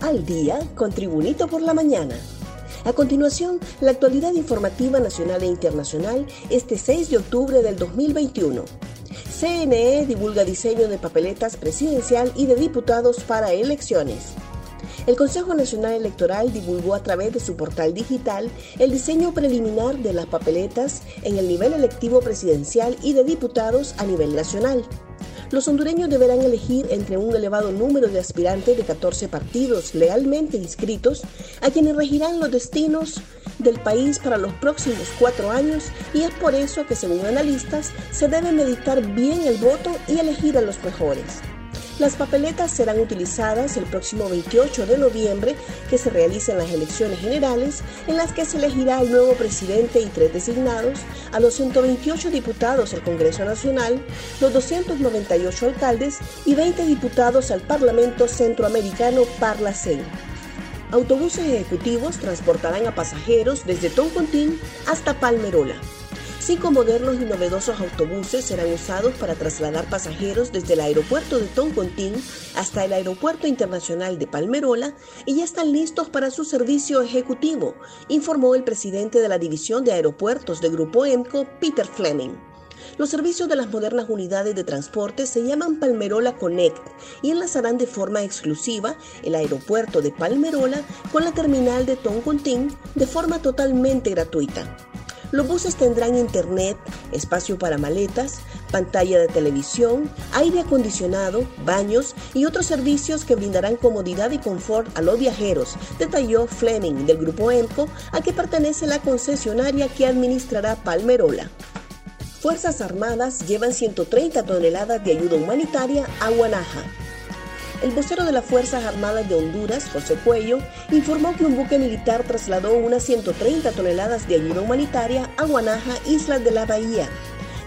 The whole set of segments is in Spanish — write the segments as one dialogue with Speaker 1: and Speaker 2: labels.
Speaker 1: al día con Tribunito por la mañana. A continuación, la actualidad informativa nacional e internacional este 6 de octubre del 2021. CNE divulga diseño de papeletas presidencial y de diputados para elecciones. El Consejo Nacional Electoral divulgó a través de su portal digital el diseño preliminar de las papeletas en el nivel electivo presidencial y de diputados a nivel nacional los hondureños deberán elegir entre un elevado número de aspirantes de 14 partidos lealmente inscritos, a quienes regirán los destinos del país para los próximos cuatro años y es por eso que según analistas se debe meditar bien el voto y elegir a los mejores. Las papeletas serán utilizadas el próximo 28 de noviembre que se realicen las elecciones generales en las que se elegirá el nuevo presidente y tres designados, a los 128 diputados al Congreso Nacional, los 298 alcaldes y 20 diputados al Parlamento Centroamericano Parlacén. Autobuses ejecutivos transportarán a pasajeros desde Toncontín hasta Palmerola. Cinco modernos y novedosos autobuses serán usados para trasladar pasajeros desde el aeropuerto de Toncontín hasta el aeropuerto internacional de Palmerola y ya están listos para su servicio ejecutivo, informó el presidente de la División de Aeropuertos de Grupo EMCO, Peter Fleming. Los servicios de las modernas unidades de transporte se llaman Palmerola Connect y enlazarán de forma exclusiva el aeropuerto de Palmerola con la terminal de Toncontín de forma totalmente gratuita. Los buses tendrán internet, espacio para maletas, pantalla de televisión, aire acondicionado, baños y otros servicios que brindarán comodidad y confort a los viajeros, detalló Fleming del grupo EMCO, a que pertenece la concesionaria que administrará Palmerola. Fuerzas Armadas llevan 130 toneladas de ayuda humanitaria a Guanaja. El vocero de las Fuerzas Armadas de Honduras, José Cuello, informó que un buque militar trasladó unas 130 toneladas de ayuda humanitaria a Guanaja, Islas de la Bahía.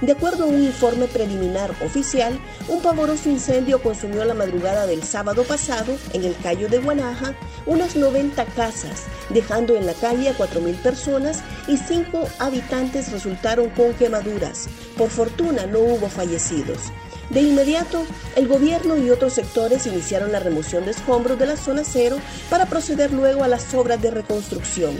Speaker 1: De acuerdo a un informe preliminar oficial, un pavoroso incendio consumió la madrugada del sábado pasado en el Cayo de Guanaja unas 90 casas, dejando en la calle a 4.000 personas y 5 habitantes resultaron con quemaduras. Por fortuna no hubo fallecidos. De inmediato, el gobierno y otros sectores iniciaron la remoción de escombros de la zona cero para proceder luego a las obras de reconstrucción.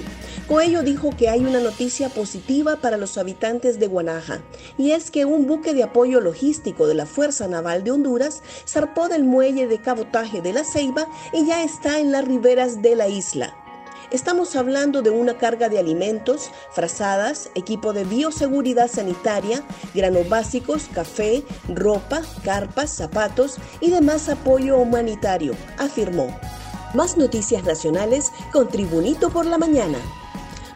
Speaker 1: Coello dijo que hay una noticia positiva para los habitantes de Guanaja, y es que un buque de apoyo logístico de la Fuerza Naval de Honduras zarpó del muelle de cabotaje de la Ceiba y ya está en las riberas de la isla. Estamos hablando de una carga de alimentos, frazadas, equipo de bioseguridad sanitaria, granos básicos, café, ropa, carpas, zapatos y demás apoyo humanitario, afirmó. Más noticias nacionales con Tribunito por la Mañana.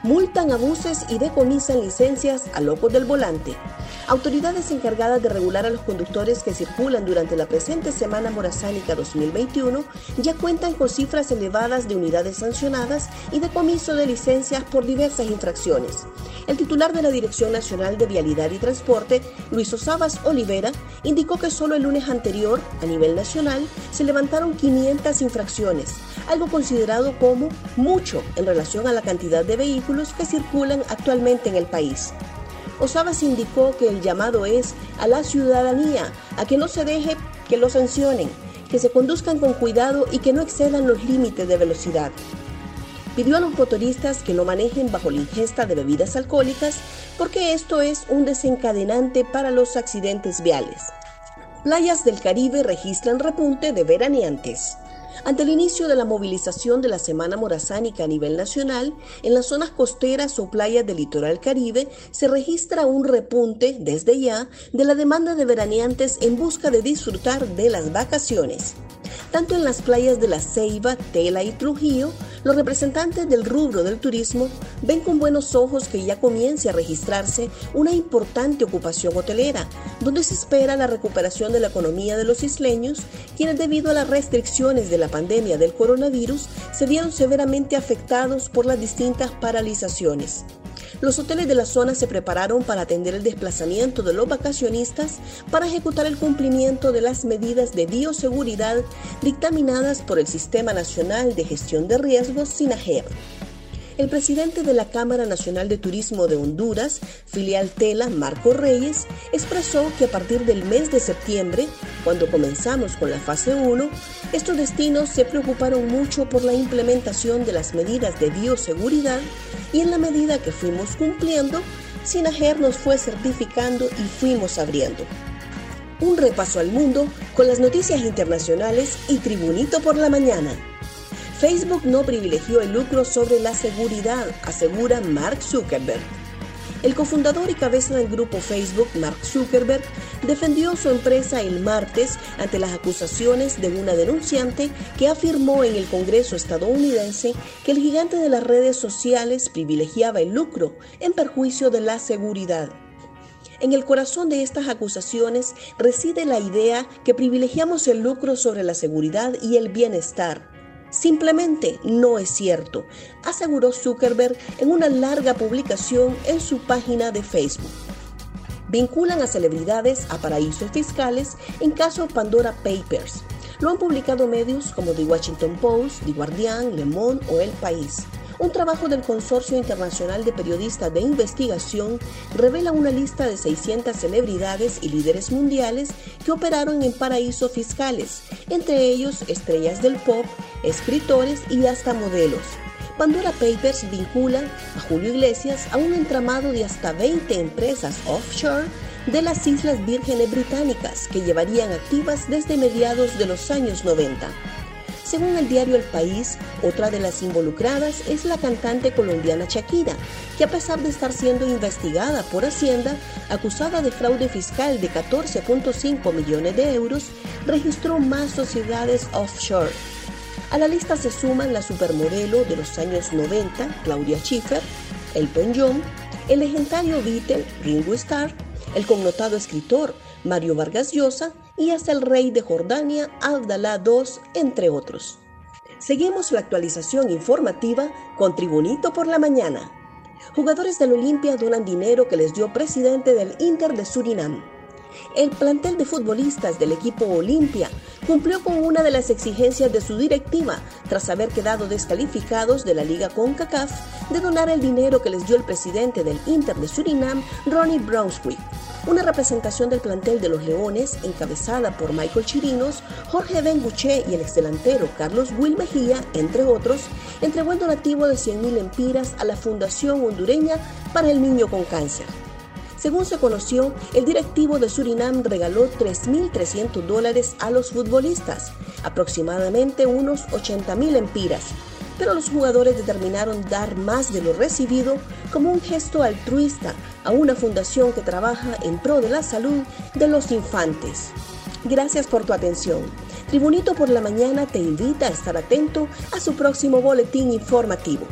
Speaker 1: Multan abuses y decomisan licencias a locos del volante. Autoridades encargadas de regular a los conductores que circulan durante la presente Semana Morazánica 2021 ya cuentan con cifras elevadas de unidades sancionadas y decomiso de licencias por diversas infracciones. El titular de la Dirección Nacional de Vialidad y Transporte, Luis Osabas Olivera, indicó que solo el lunes anterior, a nivel nacional, se levantaron 500 infracciones, algo considerado como mucho en relación a la cantidad de vehículos que circulan actualmente en el país. Osabas indicó que el llamado es a la ciudadanía a que no se deje que lo sancionen, que se conduzcan con cuidado y que no excedan los límites de velocidad. Pidió a los motoristas que no manejen bajo la ingesta de bebidas alcohólicas porque esto es un desencadenante para los accidentes viales. Playas del Caribe registran repunte de veraneantes. Ante el inicio de la movilización de la Semana Morazánica a nivel nacional, en las zonas costeras o playas del litoral caribe se registra un repunte desde ya de la demanda de veraneantes en busca de disfrutar de las vacaciones. Tanto en las playas de La Ceiba, Tela y Trujillo, los representantes del rubro del turismo ven con buenos ojos que ya comience a registrarse una importante ocupación hotelera, donde se espera la recuperación de la economía de los isleños, quienes debido a las restricciones de la pandemia del coronavirus se vieron severamente afectados por las distintas paralizaciones. Los hoteles de la zona se prepararon para atender el desplazamiento de los vacacionistas para ejecutar el cumplimiento de las medidas de bioseguridad dictaminadas por el Sistema Nacional de Gestión de Riesgos SINAGER. el presidente de la Cámara Nacional de Turismo de Honduras, filial Tela, Marco Reyes, expresó que a partir del mes de septiembre, cuando comenzamos con la fase 1, estos destinos se preocuparon mucho por la implementación de las medidas de bioseguridad y en la medida que fuimos cumpliendo, Sinajer nos fue certificando y fuimos abriendo. Un repaso al mundo con las noticias internacionales y Tribunito por la mañana. Facebook no privilegió el lucro sobre la seguridad, asegura Mark Zuckerberg. El cofundador y cabeza del grupo Facebook, Mark Zuckerberg, defendió su empresa el martes ante las acusaciones de una denunciante que afirmó en el Congreso estadounidense que el gigante de las redes sociales privilegiaba el lucro en perjuicio de la seguridad. En el corazón de estas acusaciones reside la idea que privilegiamos el lucro sobre la seguridad y el bienestar Simplemente no es cierto, aseguró Zuckerberg en una larga publicación en su página de Facebook. Vinculan a celebridades a paraísos fiscales en caso Pandora Papers. Lo han publicado medios como The Washington Post, The Guardian, Le Monde o El País. Un trabajo del Consorcio Internacional de Periodistas de Investigación revela una lista de 600 celebridades y líderes mundiales que operaron en paraísos fiscales, entre ellos estrellas del pop, escritores y hasta modelos. Pandora Papers vincula a Julio Iglesias a un entramado de hasta 20 empresas offshore de las Islas Vírgenes Británicas que llevarían activas desde mediados de los años 90. Según el diario El País, otra de las involucradas es la cantante colombiana Shakira, que a pesar de estar siendo investigada por Hacienda, acusada de fraude fiscal de 14.5 millones de euros, registró más sociedades offshore. A la lista se suman la supermodelo de los años 90, Claudia Schiffer, el John, el legendario Beatle Ringo Starr, el connotado escritor Mario Vargas Llosa y hasta el rey de Jordania, Abdalá II, entre otros. Seguimos la actualización informativa con Tribunito por la mañana. Jugadores del Olimpia donan dinero que les dio presidente del Inter de Surinam. El plantel de futbolistas del equipo Olimpia cumplió con una de las exigencias de su directiva tras haber quedado descalificados de la Liga CONCACAF de donar el dinero que les dio el presidente del Inter de Surinam, Ronnie Brunswick. Una representación del plantel de los Leones, encabezada por Michael Chirinos, Jorge Benguche y el excelantero Carlos Will Mejía, entre otros, entregó el donativo de 100.000 empiras a la Fundación Hondureña para el Niño con Cáncer. Según se conoció, el directivo de Surinam regaló 3.300 dólares a los futbolistas, aproximadamente unos 80.000 empiras, pero los jugadores determinaron dar más de lo recibido como un gesto altruista a una fundación que trabaja en pro de la salud de los infantes. Gracias por tu atención. Tribunito por la Mañana te invita a estar atento a su próximo boletín informativo.